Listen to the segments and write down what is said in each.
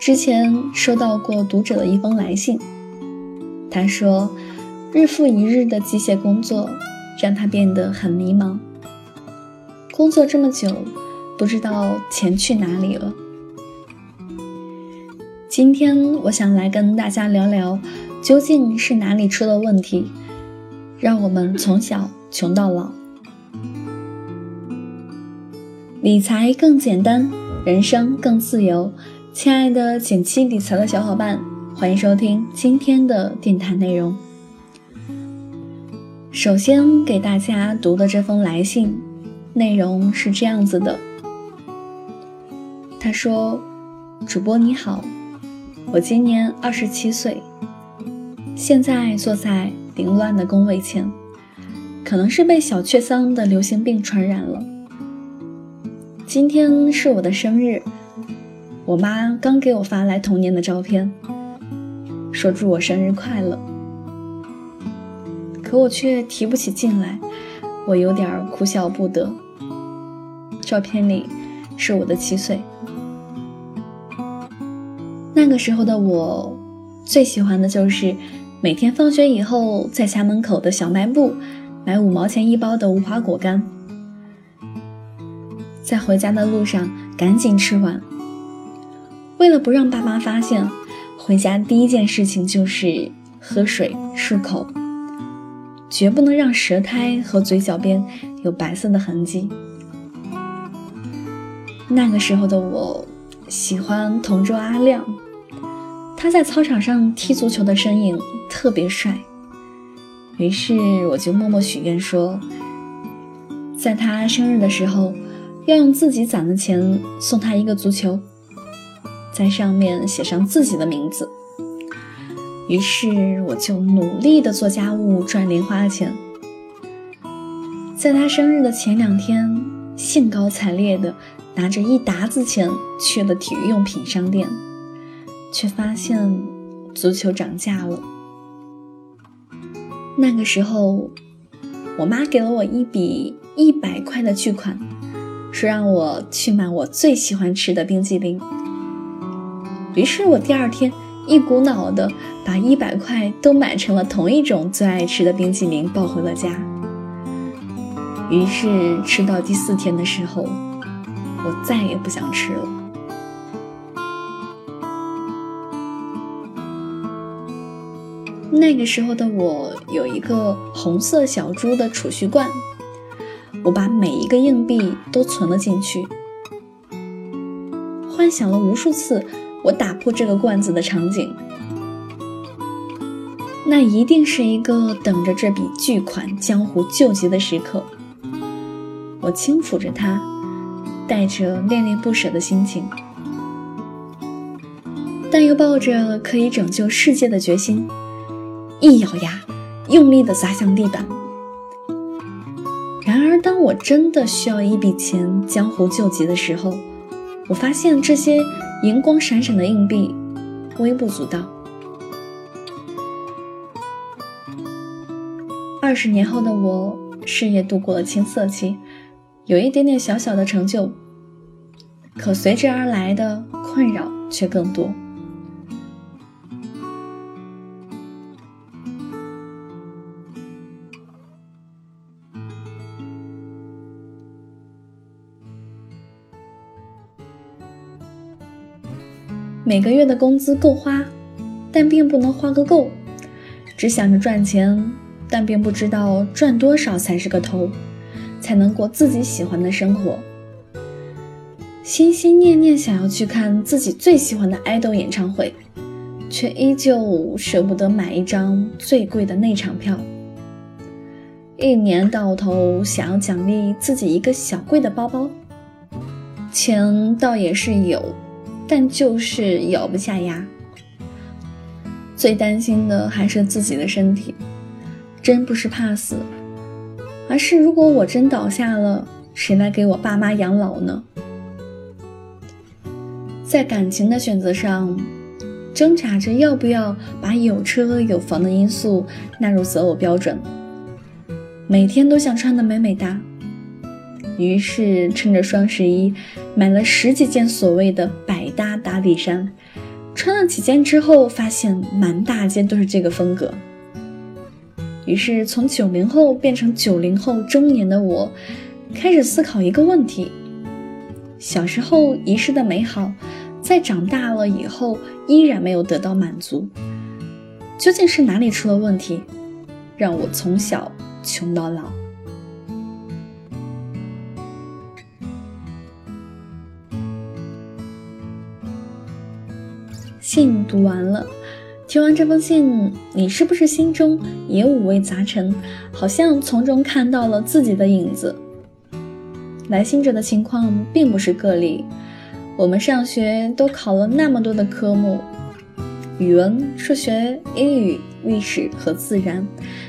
之前收到过读者的一封来信，他说，日复一日的机械工作让他变得很迷茫。工作这么久，不知道钱去哪里了。今天我想来跟大家聊聊，究竟是哪里出了问题，让我们从小穷到老。理财更简单，人生更自由。亲爱的简七理财的小伙伴，欢迎收听今天的电台内容。首先给大家读的这封来信，内容是这样子的。他说：“主播你好，我今年二十七岁，现在坐在凌乱的工位前，可能是被小雀桑的流行病传染了。今天是我的生日。”我妈刚给我发来童年的照片，说祝我生日快乐，可我却提不起劲来，我有点哭笑不得。照片里是我的七岁，那个时候的我，最喜欢的就是每天放学以后在家门口的小卖部买五毛钱一包的无花果干，在回家的路上赶紧吃完。为了不让爸妈发现，回家第一件事情就是喝水漱口，绝不能让舌苔和嘴角边有白色的痕迹。那个时候的我喜欢同桌阿亮，他在操场上踢足球的身影特别帅，于是我就默默许愿说，在他生日的时候，要用自己攒的钱送他一个足球。在上面写上自己的名字，于是我就努力的做家务赚零花钱。在他生日的前两天，兴高采烈的拿着一沓子钱去了体育用品商店，却发现足球涨价了。那个时候，我妈给了我一笔一百块的巨款，说让我去买我最喜欢吃的冰激凌。于是我第二天一股脑的把一百块都买成了同一种最爱吃的冰淇淋，抱回了家。于是吃到第四天的时候，我再也不想吃了。那个时候的我有一个红色小猪的储蓄罐，我把每一个硬币都存了进去，幻想了无数次。我打破这个罐子的场景，那一定是一个等着这笔巨款江湖救急的时刻。我轻抚着它，带着恋恋不舍的心情，但又抱着可以拯救世界的决心，一咬牙，用力地砸向地板。然而，当我真的需要一笔钱江湖救急的时候，我发现这些。银光闪闪的硬币，微不足道。二十年后的我，事业度过了青涩期，有一点点小小的成就，可随之而来的困扰却更多。每个月的工资够花，但并不能花个够。只想着赚钱，但并不知道赚多少才是个头，才能过自己喜欢的生活。心心念念想要去看自己最喜欢的爱豆演唱会，却依旧舍不得买一张最贵的内场票。一年到头想要奖励自己一个小贵的包包，钱倒也是有。但就是咬不下牙，最担心的还是自己的身体，真不是怕死，而是如果我真倒下了，谁来给我爸妈养老呢？在感情的选择上，挣扎着要不要把有车有房的因素纳入择偶标准，每天都想穿的美美哒。于是趁着双十一，买了十几件所谓的百搭打底衫，穿了几件之后，发现满大街都是这个风格。于是，从九零后变成九零后中年的我，开始思考一个问题：小时候遗失的美好，在长大了以后依然没有得到满足，究竟是哪里出了问题，让我从小穷到老？信读完了。听完这封信，你是不是心中也五味杂陈？好像从中看到了自己的影子。来信者的情况并不是个例。我们上学都考了那么多的科目，语文、数学、英语、历史和自然，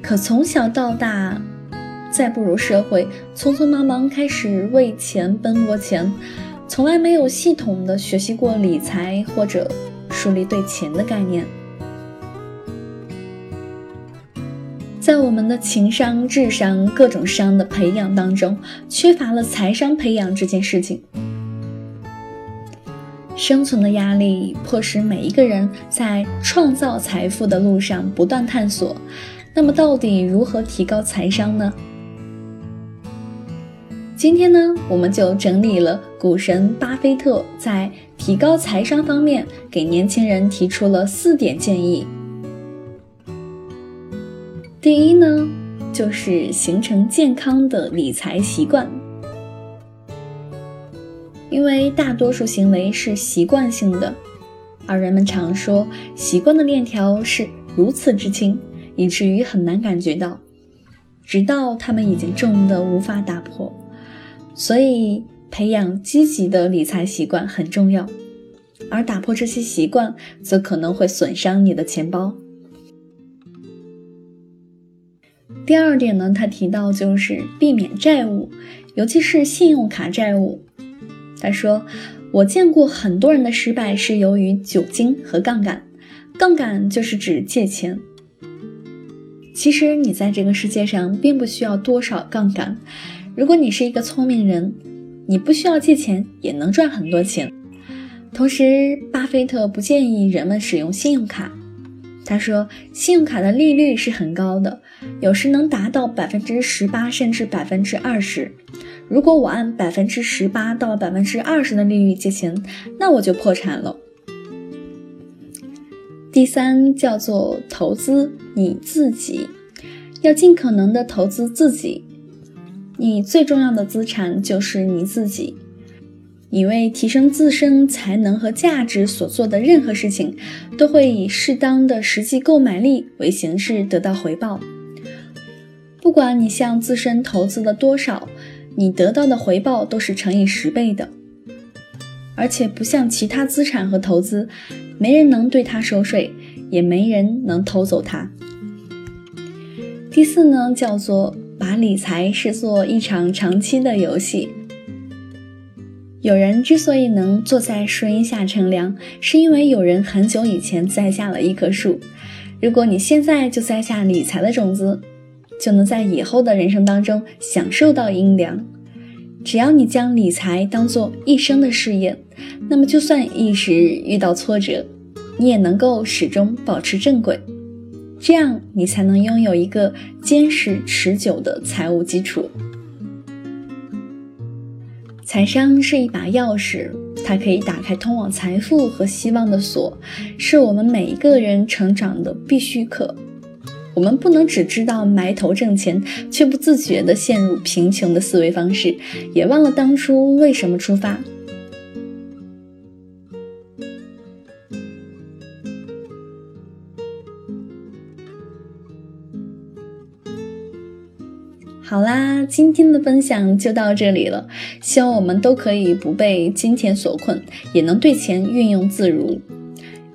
可从小到大，再步入社会，匆匆忙忙开始为钱奔波前，从来没有系统的学习过理财或者树立对钱的概念。在我们的情商、智商各种商的培养当中，缺乏了财商培养这件事情。生存的压力迫使每一个人在创造财富的路上不断探索。那么，到底如何提高财商呢？今天呢，我们就整理了股神巴菲特在提高财商方面给年轻人提出了四点建议。第一呢，就是形成健康的理财习惯，因为大多数行为是习惯性的，而人们常说习惯的链条是如此之轻，以至于很难感觉到，直到它们已经重的无法打破。所以，培养积极的理财习惯很重要，而打破这些习惯，则可能会损伤你的钱包。第二点呢，他提到就是避免债务，尤其是信用卡债务。他说：“我见过很多人的失败是由于酒精和杠杆，杠杆就是指借钱。其实你在这个世界上并不需要多少杠杆，如果你是一个聪明人，你不需要借钱也能赚很多钱。同时，巴菲特不建议人们使用信用卡。”他说：“信用卡的利率是很高的，有时能达到百分之十八甚至百分之二十。如果我按百分之十八到百分之二十的利率借钱，那我就破产了。”第三叫做投资你自己，要尽可能的投资自己。你最重要的资产就是你自己。你为提升自身才能和价值所做的任何事情，都会以适当的实际购买力为形式得到回报。不管你向自身投资了多少，你得到的回报都是乘以十倍的。而且不像其他资产和投资，没人能对它收税，也没人能偷走它。第四呢，叫做把理财视作一场长期的游戏。有人之所以能坐在树荫下乘凉，是因为有人很久以前栽下了一棵树。如果你现在就栽下理财的种子，就能在以后的人生当中享受到阴凉。只要你将理财当做一生的事业，那么就算一时遇到挫折，你也能够始终保持正轨。这样，你才能拥有一个坚实持久的财务基础。财商是一把钥匙，它可以打开通往财富和希望的锁，是我们每一个人成长的必须课。我们不能只知道埋头挣钱，却不自觉地陷入贫穷的思维方式，也忘了当初为什么出发。好啦，今天的分享就到这里了。希望我们都可以不被金钱所困，也能对钱运用自如。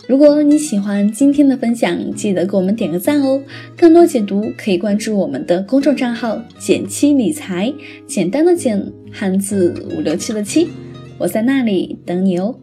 如果你喜欢今天的分享，记得给我们点个赞哦。更多解读可以关注我们的公众账号“简七理财”，简单的简，汉字五六七的七，我在那里等你哦。